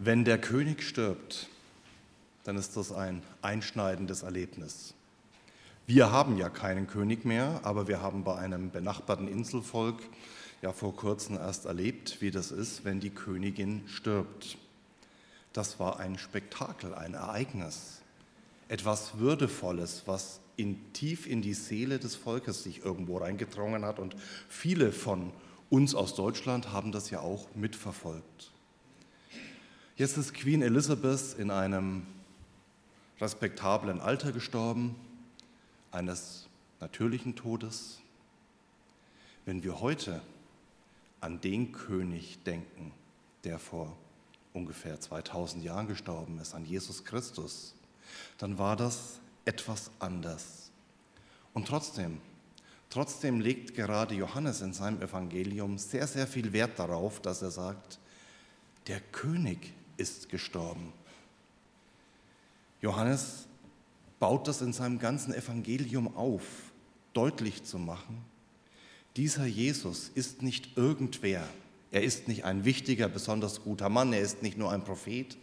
Wenn der König stirbt, dann ist das ein einschneidendes Erlebnis. Wir haben ja keinen König mehr, aber wir haben bei einem benachbarten Inselvolk ja vor kurzem erst erlebt, wie das ist, wenn die Königin stirbt. Das war ein Spektakel, ein Ereignis, etwas Würdevolles, was in, tief in die Seele des Volkes sich irgendwo reingedrungen hat. Und viele von uns aus Deutschland haben das ja auch mitverfolgt. Jetzt ist Queen Elizabeth in einem respektablen Alter gestorben, eines natürlichen Todes. Wenn wir heute an den König denken, der vor ungefähr 2000 Jahren gestorben ist, an Jesus Christus, dann war das etwas anders. Und trotzdem, trotzdem legt gerade Johannes in seinem Evangelium sehr, sehr viel Wert darauf, dass er sagt, der König ist gestorben. Johannes baut das in seinem ganzen Evangelium auf, deutlich zu machen, dieser Jesus ist nicht irgendwer, er ist nicht ein wichtiger, besonders guter Mann, er ist nicht nur ein Prophet,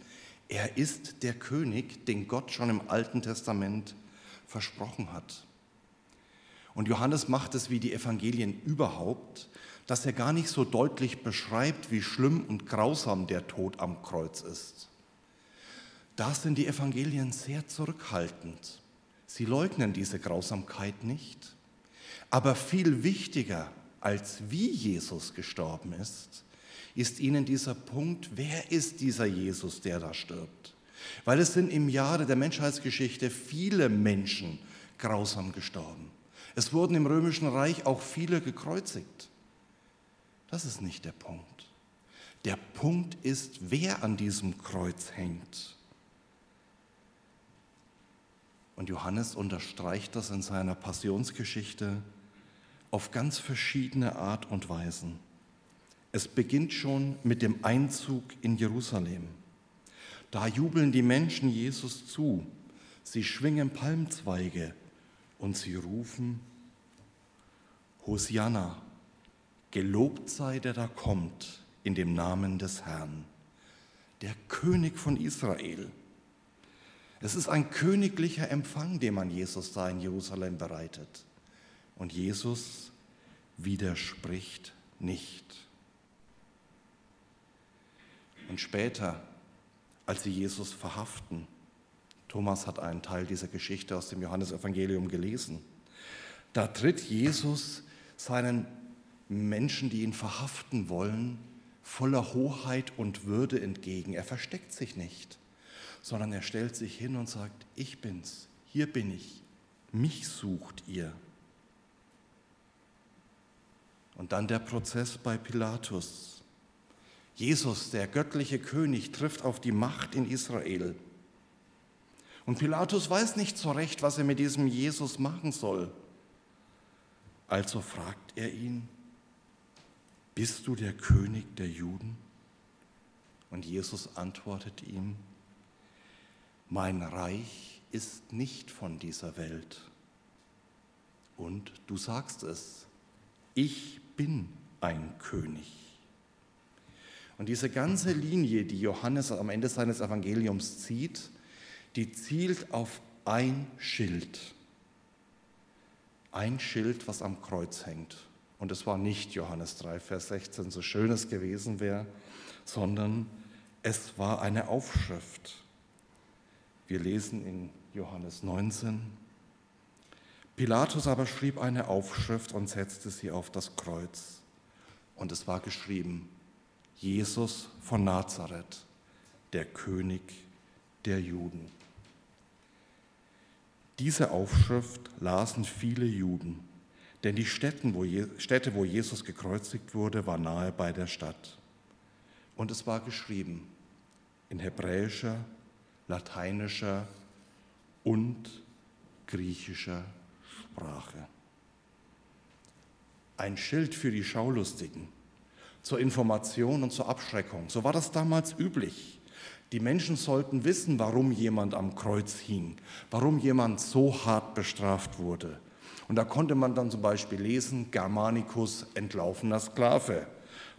er ist der König, den Gott schon im Alten Testament versprochen hat. Und Johannes macht es wie die Evangelien überhaupt, dass er gar nicht so deutlich beschreibt, wie schlimm und grausam der Tod am Kreuz ist. Da sind die Evangelien sehr zurückhaltend. Sie leugnen diese Grausamkeit nicht. Aber viel wichtiger als wie Jesus gestorben ist, ist ihnen dieser Punkt, wer ist dieser Jesus, der da stirbt? Weil es sind im Jahre der Menschheitsgeschichte viele Menschen grausam gestorben. Es wurden im römischen Reich auch viele gekreuzigt. Das ist nicht der Punkt. Der Punkt ist, wer an diesem Kreuz hängt. Und Johannes unterstreicht das in seiner Passionsgeschichte auf ganz verschiedene Art und Weisen. Es beginnt schon mit dem Einzug in Jerusalem. Da jubeln die Menschen Jesus zu. Sie schwingen Palmzweige und sie rufen, Hosianna, Gelobt sei der da kommt in dem Namen des Herrn, der König von Israel. Es ist ein königlicher Empfang, den man Jesus da in Jerusalem bereitet. Und Jesus widerspricht nicht. Und später, als sie Jesus verhaften, Thomas hat einen Teil dieser Geschichte aus dem Johannesevangelium gelesen, da tritt Jesus seinen Menschen, die ihn verhaften wollen, voller Hoheit und Würde entgegen. Er versteckt sich nicht, sondern er stellt sich hin und sagt, ich bin's, hier bin ich, mich sucht ihr. Und dann der Prozess bei Pilatus. Jesus, der göttliche König, trifft auf die Macht in Israel. Und Pilatus weiß nicht so recht, was er mit diesem Jesus machen soll. Also fragt er ihn, bist du der König der Juden? Und Jesus antwortet ihm, mein Reich ist nicht von dieser Welt. Und du sagst es, ich bin ein König. Und diese ganze Linie, die Johannes am Ende seines Evangeliums zieht, die zielt auf ein Schild. Ein Schild, was am Kreuz hängt. Und es war nicht Johannes 3, Vers 16, so schön es gewesen wäre, sondern es war eine Aufschrift. Wir lesen in Johannes 19. Pilatus aber schrieb eine Aufschrift und setzte sie auf das Kreuz. Und es war geschrieben, Jesus von Nazareth, der König der Juden. Diese Aufschrift lasen viele Juden denn die Städte wo, Städte, wo Jesus gekreuzigt wurde, war nahe bei der Stadt. Und es war geschrieben in hebräischer, lateinischer und griechischer Sprache. Ein Schild für die Schaulustigen, zur Information und zur Abschreckung. So war das damals üblich. Die Menschen sollten wissen, warum jemand am Kreuz hing, warum jemand so hart bestraft wurde. Und da konnte man dann zum Beispiel lesen, Germanicus entlaufener Sklave,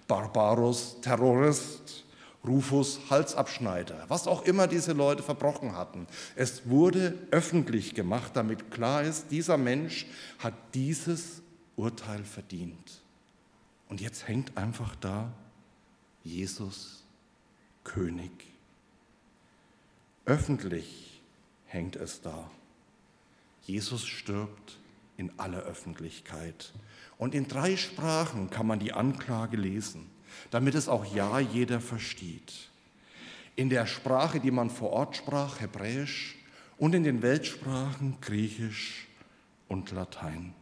Barbarus Terrorist, Rufus Halsabschneider, was auch immer diese Leute verbrochen hatten. Es wurde öffentlich gemacht, damit klar ist, dieser Mensch hat dieses Urteil verdient. Und jetzt hängt einfach da Jesus König. Öffentlich hängt es da. Jesus stirbt in aller Öffentlichkeit. Und in drei Sprachen kann man die Anklage lesen damit es auch ja jeder versteht. In der Sprache, die man vor Ort sprach, Hebräisch, und in den Weltsprachen Griechisch und Latein.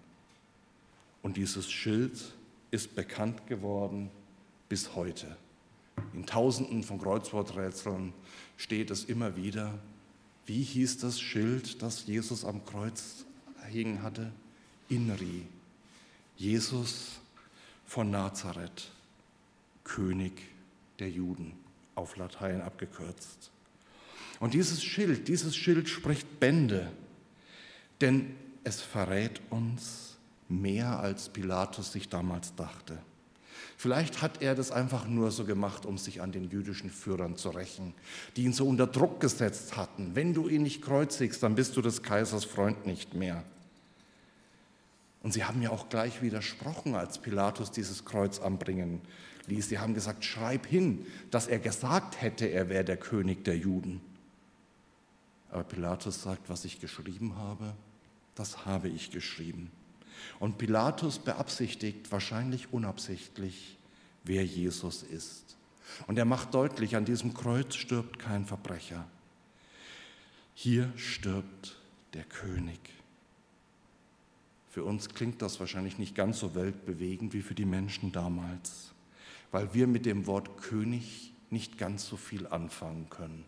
Und dieses Schild ist bekannt geworden bis heute. In Tausenden von Kreuzworträtseln steht es immer wieder. Wie hieß das Schild, das Jesus am Kreuz hing hatte? Inri. Jesus von Nazareth. König der Juden, auf Latein abgekürzt. Und dieses Schild, dieses Schild spricht Bände, denn es verrät uns mehr, als Pilatus sich damals dachte. Vielleicht hat er das einfach nur so gemacht, um sich an den jüdischen Führern zu rächen, die ihn so unter Druck gesetzt hatten. Wenn du ihn nicht kreuzigst, dann bist du des Kaisers Freund nicht mehr. Und sie haben ja auch gleich widersprochen, als Pilatus dieses Kreuz anbringen ließ. Sie haben gesagt, schreib hin, dass er gesagt hätte, er wäre der König der Juden. Aber Pilatus sagt, was ich geschrieben habe, das habe ich geschrieben. Und Pilatus beabsichtigt, wahrscheinlich unabsichtlich, wer Jesus ist. Und er macht deutlich, an diesem Kreuz stirbt kein Verbrecher. Hier stirbt der König. Für uns klingt das wahrscheinlich nicht ganz so weltbewegend wie für die Menschen damals weil wir mit dem Wort König nicht ganz so viel anfangen können.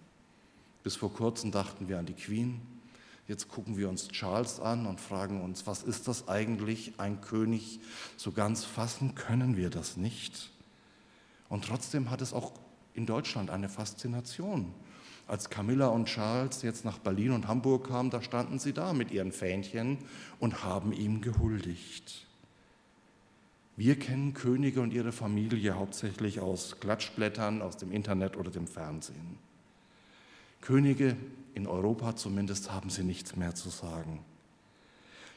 Bis vor kurzem dachten wir an die Queen, jetzt gucken wir uns Charles an und fragen uns, was ist das eigentlich, ein König? So ganz fassen können wir das nicht. Und trotzdem hat es auch in Deutschland eine Faszination. Als Camilla und Charles jetzt nach Berlin und Hamburg kamen, da standen sie da mit ihren Fähnchen und haben ihm gehuldigt. Wir kennen Könige und ihre Familie hauptsächlich aus Klatschblättern, aus dem Internet oder dem Fernsehen. Könige in Europa zumindest haben sie nichts mehr zu sagen.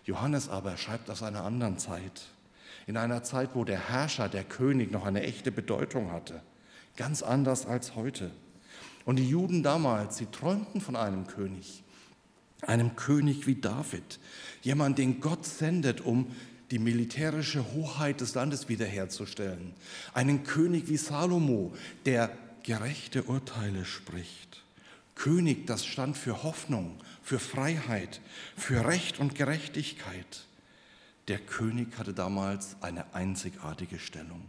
Johannes aber schreibt aus einer anderen Zeit, in einer Zeit, wo der Herrscher, der König noch eine echte Bedeutung hatte, ganz anders als heute. Und die Juden damals, sie träumten von einem König, einem König wie David, jemand, den Gott sendet, um die militärische Hoheit des Landes wiederherzustellen. Einen König wie Salomo, der gerechte Urteile spricht. König, das stand für Hoffnung, für Freiheit, für Recht und Gerechtigkeit. Der König hatte damals eine einzigartige Stellung.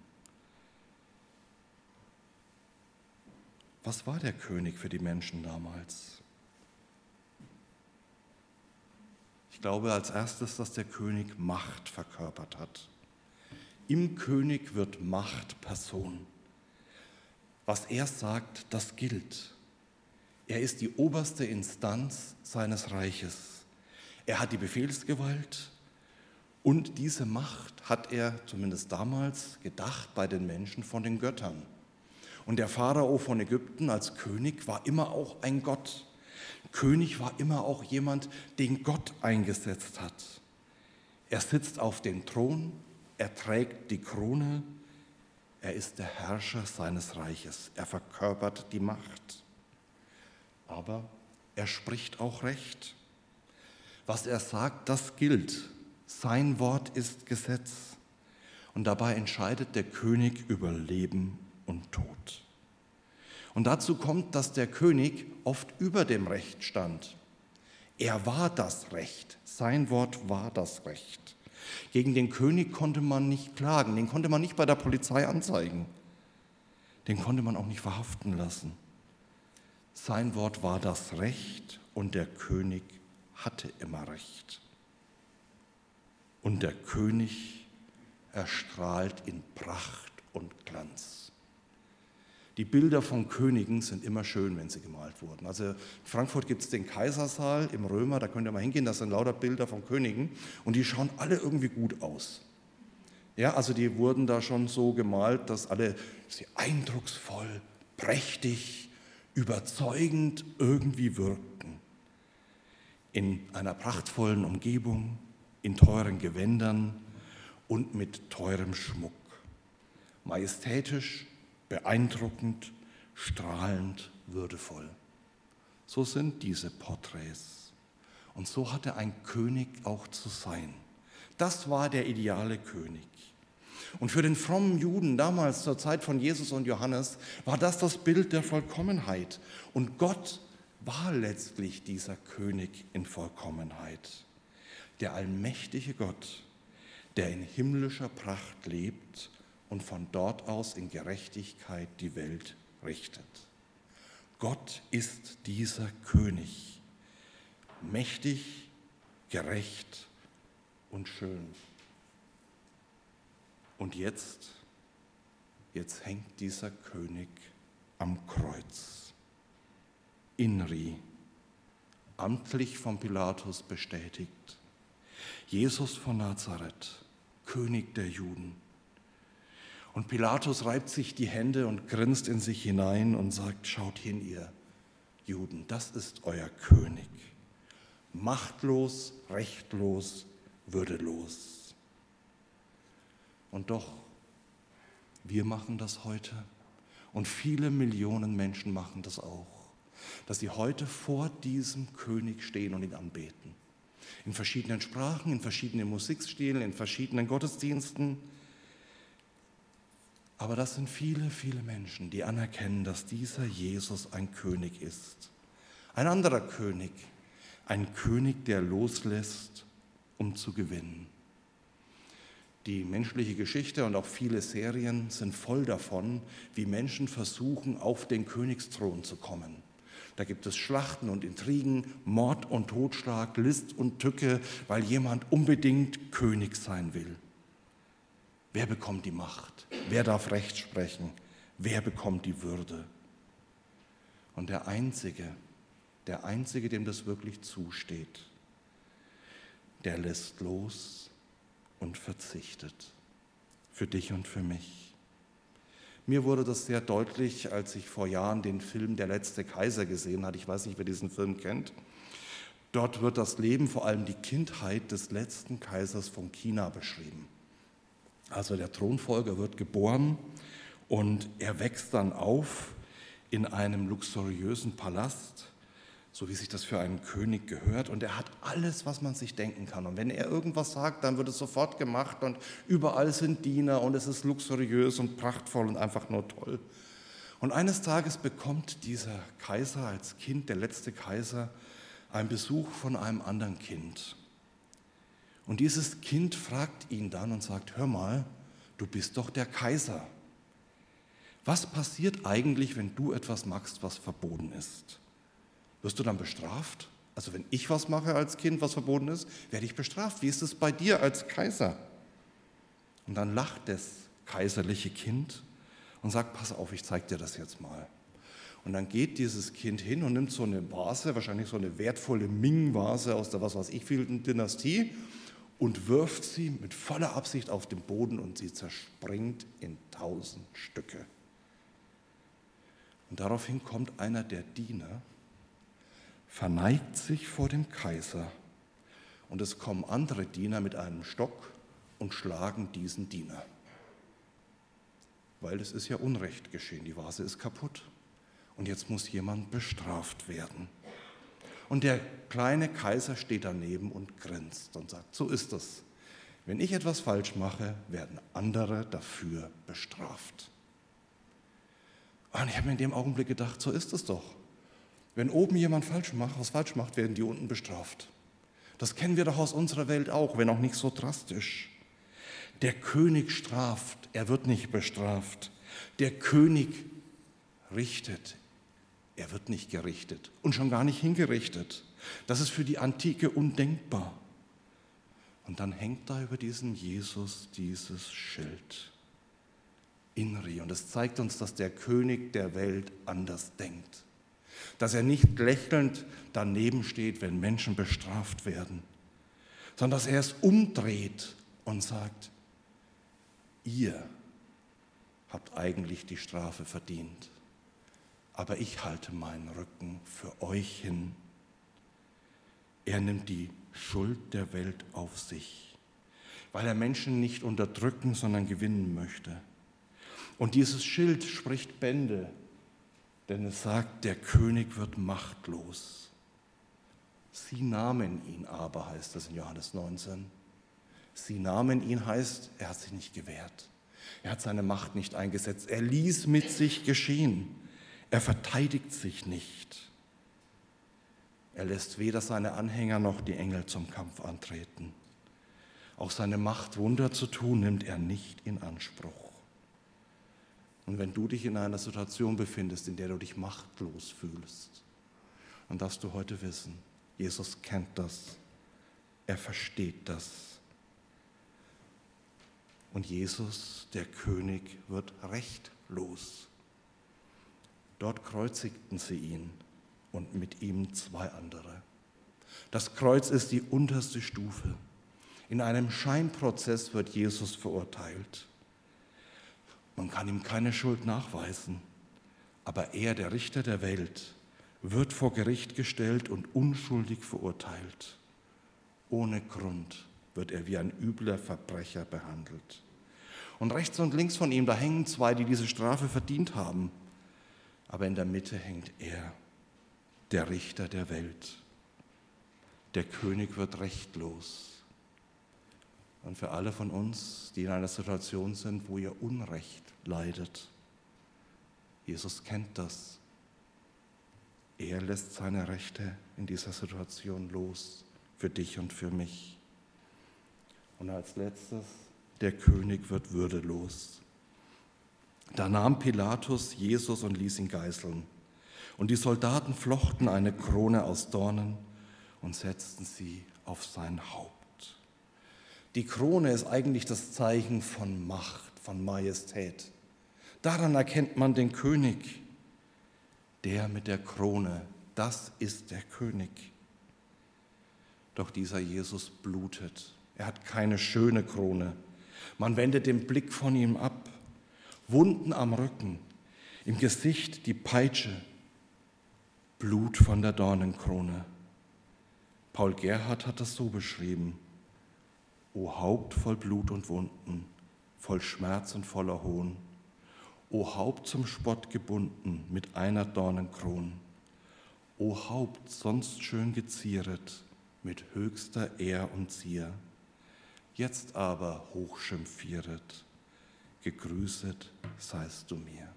Was war der König für die Menschen damals? Ich glaube als erstes, dass der König Macht verkörpert hat. Im König wird Macht Person. Was er sagt, das gilt. Er ist die oberste Instanz seines Reiches. Er hat die Befehlsgewalt und diese Macht hat er zumindest damals gedacht bei den Menschen von den Göttern. Und der Pharao von Ägypten als König war immer auch ein Gott. König war immer auch jemand, den Gott eingesetzt hat. Er sitzt auf dem Thron, er trägt die Krone, er ist der Herrscher seines Reiches, er verkörpert die Macht. Aber er spricht auch Recht. Was er sagt, das gilt. Sein Wort ist Gesetz. Und dabei entscheidet der König über Leben und Tod. Und dazu kommt, dass der König oft über dem Recht stand. Er war das Recht, sein Wort war das Recht. Gegen den König konnte man nicht klagen, den konnte man nicht bei der Polizei anzeigen, den konnte man auch nicht verhaften lassen. Sein Wort war das Recht und der König hatte immer Recht. Und der König erstrahlt in Pracht und Glanz. Die Bilder von Königen sind immer schön, wenn sie gemalt wurden. Also in Frankfurt gibt es den Kaisersaal im Römer, da könnt ihr mal hingehen, das sind lauter Bilder von Königen und die schauen alle irgendwie gut aus. Ja, also die wurden da schon so gemalt, dass alle sie eindrucksvoll, prächtig, überzeugend irgendwie wirkten. In einer prachtvollen Umgebung, in teuren Gewändern und mit teurem Schmuck. Majestätisch, beeindruckend, strahlend, würdevoll. So sind diese Porträts. Und so hatte ein König auch zu sein. Das war der ideale König. Und für den frommen Juden damals zur Zeit von Jesus und Johannes war das das Bild der Vollkommenheit. Und Gott war letztlich dieser König in Vollkommenheit. Der allmächtige Gott, der in himmlischer Pracht lebt und von dort aus in Gerechtigkeit die Welt richtet. Gott ist dieser König, mächtig, gerecht und schön. Und jetzt, jetzt hängt dieser König am Kreuz. Inri, amtlich von Pilatus bestätigt. Jesus von Nazareth, König der Juden. Und Pilatus reibt sich die Hände und grinst in sich hinein und sagt, schaut hin, ihr Juden, das ist euer König. Machtlos, rechtlos, würdelos. Und doch, wir machen das heute und viele Millionen Menschen machen das auch, dass sie heute vor diesem König stehen und ihn anbeten. In verschiedenen Sprachen, in verschiedenen Musikstilen, in verschiedenen Gottesdiensten. Aber das sind viele, viele Menschen, die anerkennen, dass dieser Jesus ein König ist. Ein anderer König, ein König, der loslässt, um zu gewinnen. Die menschliche Geschichte und auch viele Serien sind voll davon, wie Menschen versuchen, auf den Königsthron zu kommen. Da gibt es Schlachten und Intrigen, Mord und Totschlag, List und Tücke, weil jemand unbedingt König sein will. Wer bekommt die Macht? Wer darf Recht sprechen? Wer bekommt die Würde? Und der Einzige, der Einzige, dem das wirklich zusteht, der lässt los und verzichtet. Für dich und für mich. Mir wurde das sehr deutlich, als ich vor Jahren den Film Der letzte Kaiser gesehen hatte. Ich weiß nicht, wer diesen Film kennt. Dort wird das Leben, vor allem die Kindheit des letzten Kaisers von China beschrieben. Also der Thronfolger wird geboren und er wächst dann auf in einem luxuriösen Palast so wie sich das für einen König gehört. Und er hat alles, was man sich denken kann. Und wenn er irgendwas sagt, dann wird es sofort gemacht und überall sind Diener und es ist luxuriös und prachtvoll und einfach nur toll. Und eines Tages bekommt dieser Kaiser als Kind, der letzte Kaiser, einen Besuch von einem anderen Kind. Und dieses Kind fragt ihn dann und sagt, hör mal, du bist doch der Kaiser. Was passiert eigentlich, wenn du etwas machst, was verboten ist? Wirst du dann bestraft? Also wenn ich was mache als Kind, was verboten ist, werde ich bestraft. Wie ist es bei dir als Kaiser? Und dann lacht das kaiserliche Kind und sagt, pass auf, ich zeige dir das jetzt mal. Und dann geht dieses Kind hin und nimmt so eine Vase, wahrscheinlich so eine wertvolle Ming-Vase aus der was weiß ich vielten Dynastie und wirft sie mit voller Absicht auf den Boden und sie zerspringt in tausend Stücke. Und daraufhin kommt einer der Diener verneigt sich vor dem Kaiser und es kommen andere Diener mit einem Stock und schlagen diesen Diener. Weil es ist ja Unrecht geschehen, die Vase ist kaputt und jetzt muss jemand bestraft werden. Und der kleine Kaiser steht daneben und grinst und sagt, so ist es. Wenn ich etwas falsch mache, werden andere dafür bestraft. Und ich habe mir in dem Augenblick gedacht, so ist es doch. Wenn oben jemand falsch macht, was falsch macht, werden die unten bestraft. Das kennen wir doch aus unserer Welt auch, wenn auch nicht so drastisch. Der König straft, er wird nicht bestraft. Der König richtet, er wird nicht gerichtet und schon gar nicht hingerichtet. Das ist für die Antike undenkbar. Und dann hängt da über diesem Jesus dieses Schild. Inri. Und es zeigt uns, dass der König der Welt anders denkt dass er nicht lächelnd daneben steht, wenn Menschen bestraft werden, sondern dass er es umdreht und sagt, ihr habt eigentlich die Strafe verdient. Aber ich halte meinen Rücken für euch hin. Er nimmt die Schuld der Welt auf sich, weil er Menschen nicht unterdrücken, sondern gewinnen möchte. Und dieses Schild spricht Bände, denn es sagt, der König wird machtlos. Sie nahmen ihn aber, heißt es in Johannes 19. Sie nahmen ihn heißt, er hat sich nicht gewehrt. Er hat seine Macht nicht eingesetzt. Er ließ mit sich geschehen. Er verteidigt sich nicht. Er lässt weder seine Anhänger noch die Engel zum Kampf antreten. Auch seine Macht, Wunder zu tun, nimmt er nicht in Anspruch. Und wenn du dich in einer Situation befindest, in der du dich machtlos fühlst, dann darfst du heute wissen, Jesus kennt das, er versteht das. Und Jesus, der König, wird rechtlos. Dort kreuzigten sie ihn und mit ihm zwei andere. Das Kreuz ist die unterste Stufe. In einem Scheinprozess wird Jesus verurteilt. Man kann ihm keine Schuld nachweisen, aber er, der Richter der Welt, wird vor Gericht gestellt und unschuldig verurteilt. Ohne Grund wird er wie ein übler Verbrecher behandelt. Und rechts und links von ihm, da hängen zwei, die diese Strafe verdient haben. Aber in der Mitte hängt er, der Richter der Welt. Der König wird rechtlos. Und für alle von uns, die in einer Situation sind, wo ihr Unrecht leidet, Jesus kennt das. Er lässt seine Rechte in dieser Situation los, für dich und für mich. Und als letztes, der König wird würdelos. Da nahm Pilatus Jesus und ließ ihn geißeln. Und die Soldaten flochten eine Krone aus Dornen und setzten sie auf sein Haupt. Die Krone ist eigentlich das Zeichen von Macht, von Majestät. Daran erkennt man den König. Der mit der Krone, das ist der König. Doch dieser Jesus blutet. Er hat keine schöne Krone. Man wendet den Blick von ihm ab. Wunden am Rücken, im Gesicht die Peitsche, Blut von der Dornenkrone. Paul Gerhard hat das so beschrieben. O Haupt voll Blut und Wunden, voll Schmerz und voller Hohn. O Haupt zum Spott gebunden mit einer Dornenkron. O Haupt sonst schön gezieret mit höchster Ehr und Zier jetzt aber hochschimpfieret, gegrüßet seist du mir.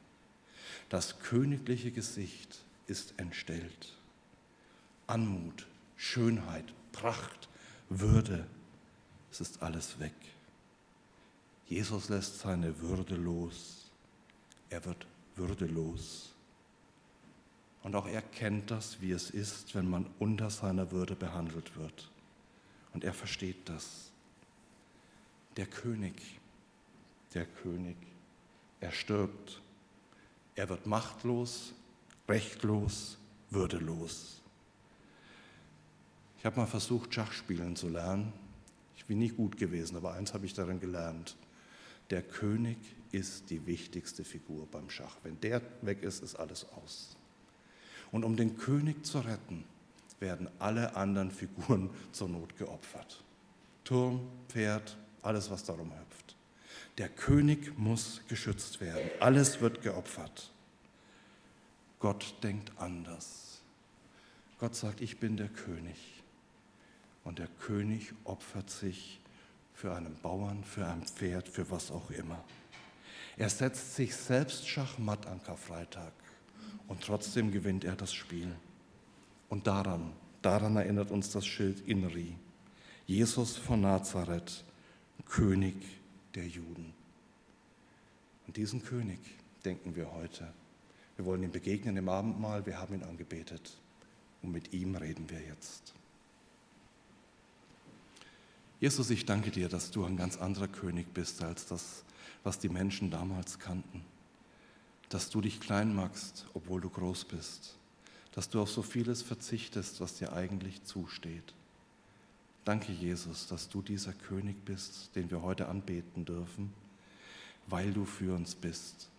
Das königliche Gesicht ist entstellt. Anmut, Schönheit, Pracht, Würde, es ist alles weg. Jesus lässt seine Würde los. Er wird würdelos. Und auch er kennt das, wie es ist, wenn man unter seiner Würde behandelt wird. Und er versteht das der König, der König, er stirbt. Er wird machtlos, rechtlos, würdelos. Ich habe mal versucht, Schachspielen zu lernen. Ich bin nicht gut gewesen, aber eins habe ich darin gelernt. Der König ist die wichtigste Figur beim Schach. Wenn der weg ist, ist alles aus. Und um den König zu retten, werden alle anderen Figuren zur Not geopfert. Turm, Pferd, alles, was darum hüpft. Der König muss geschützt werden. Alles wird geopfert. Gott denkt anders. Gott sagt, ich bin der König. Und der König opfert sich für einen Bauern, für ein Pferd, für was auch immer. Er setzt sich selbst Schachmatt an Karfreitag und trotzdem gewinnt er das Spiel. Und daran, daran erinnert uns das Schild Inri. Jesus von Nazareth König der Juden. Und diesen König denken wir heute. Wir wollen ihm begegnen im Abendmahl, wir haben ihn angebetet und mit ihm reden wir jetzt. Jesus, ich danke dir, dass du ein ganz anderer König bist als das, was die Menschen damals kannten. Dass du dich klein machst, obwohl du groß bist. Dass du auf so vieles verzichtest, was dir eigentlich zusteht. Danke, Jesus, dass du dieser König bist, den wir heute anbeten dürfen, weil du für uns bist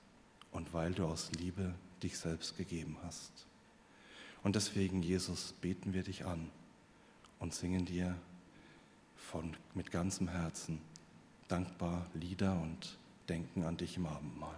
und weil du aus Liebe dich selbst gegeben hast. Und deswegen, Jesus, beten wir dich an und singen dir von, mit ganzem Herzen dankbar Lieder und denken an dich im Abendmahl.